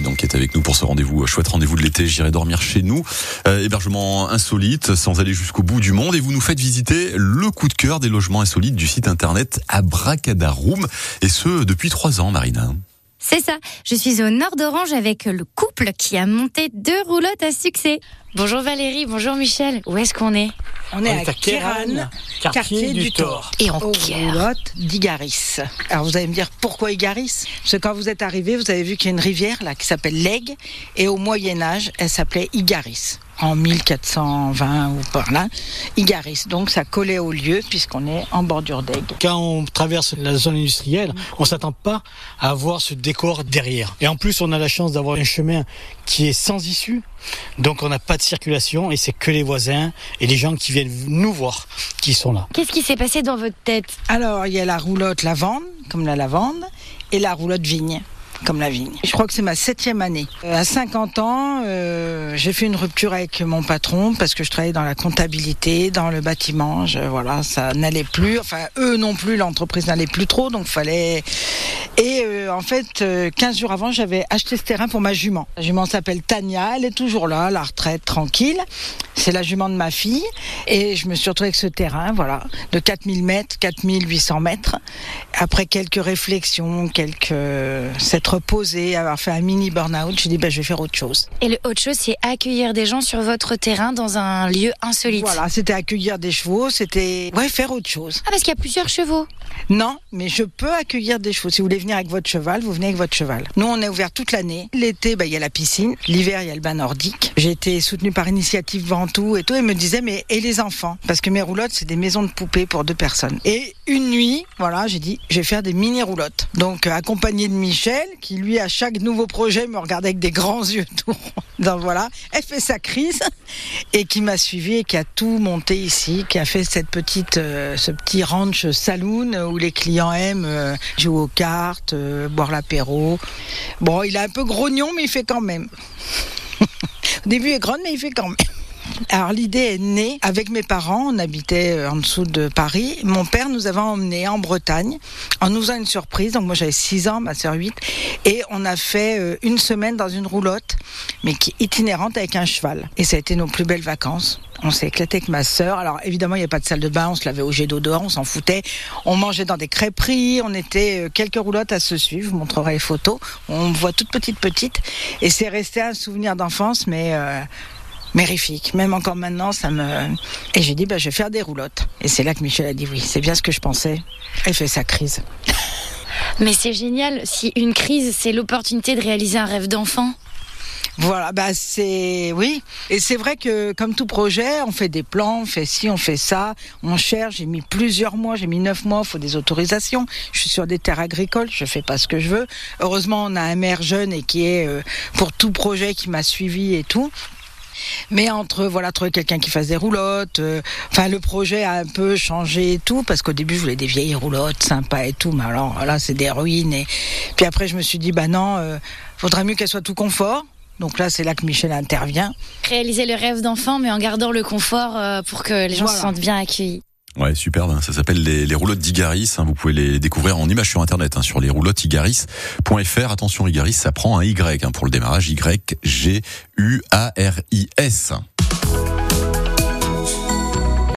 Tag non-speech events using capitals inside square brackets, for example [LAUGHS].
Donc qui est avec nous pour ce rendez-vous, chouette rendez-vous de l'été. J'irai dormir chez nous. Euh, hébergement insolite, sans aller jusqu'au bout du monde. Et vous nous faites visiter le coup de cœur des logements insolites du site internet Abracadaroom. Et ce, depuis trois ans, Marina. C'est ça. Je suis au nord d'Orange avec le couple qui a monté deux roulottes à succès. Bonjour Valérie, bonjour Michel. Où est-ce qu'on est? On est à Kéran, quartier du Thor. Et en roulottes d'Igaris. Alors vous allez me dire pourquoi Igaris? Parce que quand vous êtes arrivé, vous avez vu qu'il y a une rivière là qui s'appelle l'Aigle et au Moyen Âge, elle s'appelait Igaris. En 1420 ou par là, Igaris. Donc ça collait au lieu puisqu'on est en bordure d'Aigle. Quand on traverse la zone industrielle, on s'attend pas à avoir ce décor derrière. Et en plus, on a la chance d'avoir un chemin qui est sans issue. Donc on n'a pas de circulation et c'est que les voisins et les gens qui viennent nous voir qui sont là. Qu'est-ce qui s'est passé dans votre tête? Alors il y a la roulotte lavande, comme la lavande, et la roulotte vigne. Comme la vigne. Je crois que c'est ma septième année. Euh, à 50 ans, euh, j'ai fait une rupture avec mon patron parce que je travaillais dans la comptabilité, dans le bâtiment. Voilà, ça n'allait plus. Enfin, eux non plus, l'entreprise n'allait plus trop, donc fallait. Et euh, en fait, euh, 15 jours avant, j'avais acheté ce terrain pour ma jument. La jument s'appelle Tania, elle est toujours là, la retraite, tranquille. C'est la jument de ma fille. Et je me suis retrouvée avec ce terrain, voilà, de 4000 mètres, 4800 mètres. Après quelques réflexions, quelques s'être reposé, avoir fait un mini burn-out, j'ai dit ben, je vais faire autre chose. Et le autre chose, c'est accueillir des gens sur votre terrain dans un lieu insolite. Voilà, c'était accueillir des chevaux, c'était ouais faire autre chose. Ah, parce qu'il y a plusieurs chevaux. Non, mais je peux accueillir des chevaux. Si vous voulez venir avec votre cheval, vous venez avec votre cheval. Nous, on est ouvert toute l'année. L'été, ben, il y a la piscine. L'hiver, il y a le bain nordique. J'ai été soutenue par Initiative Ventoux et tout. Et me disaient, mais et les enfants? Parce que mes roulottes, c'est des maisons de poupées pour deux personnes. Et une nuit, voilà, j'ai dit, je vais faire des mini roulottes. Donc, euh, accompagné de Michel, qui lui, à chaque nouveau projet, me regardait avec des grands [LAUGHS] yeux tout. Donc voilà, elle fait sa crise et qui m'a suivi et qui a tout monté ici, qui a fait cette petite, euh, ce petit ranch saloon où les clients aiment euh, jouer aux cartes, boire l'apéro. Bon, il est un peu grognon, mais il fait quand même. [LAUGHS] Au début, il est grand, mais il fait quand même. Alors l'idée est née avec mes parents, on habitait euh, en dessous de Paris. Mon père nous avait emmenés en Bretagne en nous faisant une surprise. Donc moi j'avais 6 ans, ma sœur 8. Et on a fait euh, une semaine dans une roulotte, mais qui itinérante avec un cheval. Et ça a été nos plus belles vacances. On s'est éclaté avec ma sœur. Alors évidemment, il n'y a pas de salle de bain, on se lavait au jet d'eau dehors, on s'en foutait. On mangeait dans des crêperies, on était euh, quelques roulottes à se suivre, je vous montrerai les photos. On me voit toute petite petite. Et c'est resté un souvenir d'enfance, mais... mérifique. Même encore maintenant, ça me. Et j'ai dit, bah, je vais faire des roulottes. Et c'est là que Michel a dit oui, c'est bien ce que je pensais. Elle fait sa crise. [LAUGHS] Mais c'est génial. Si une crise, c'est l'opportunité de réaliser un rêve d'enfant. Voilà, bah c'est oui. Et c'est vrai que comme tout projet, on fait des plans, on fait ci, on fait ça, on cherche. J'ai mis plusieurs mois, j'ai mis neuf mois, il faut des autorisations. Je suis sur des terres agricoles, je fais pas ce que je veux. Heureusement, on a un maire jeune et qui est euh, pour tout projet qui m'a suivi et tout. Mais entre voilà trouver quelqu'un qui fasse des roulottes, euh, enfin le projet a un peu changé et tout parce qu'au début je voulais des vieilles roulottes sympas et tout, mais alors là c'est des ruines et puis après je me suis dit bah non, euh, faudrait mieux qu'elle soit tout confort. Donc là c'est là que Michel intervient. Réaliser le rêve d'enfant, mais en gardant le confort euh, pour que les gens se sentent bien accueillis. Ouais, superbe. hein. Ça s'appelle les, roulottes d'Igaris. hein. Vous pouvez les découvrir en images sur Internet, hein, sur les. Attention, Igaris, ça prend un Y hein, pour le démarrage. Y-G-U-A-R-I-S.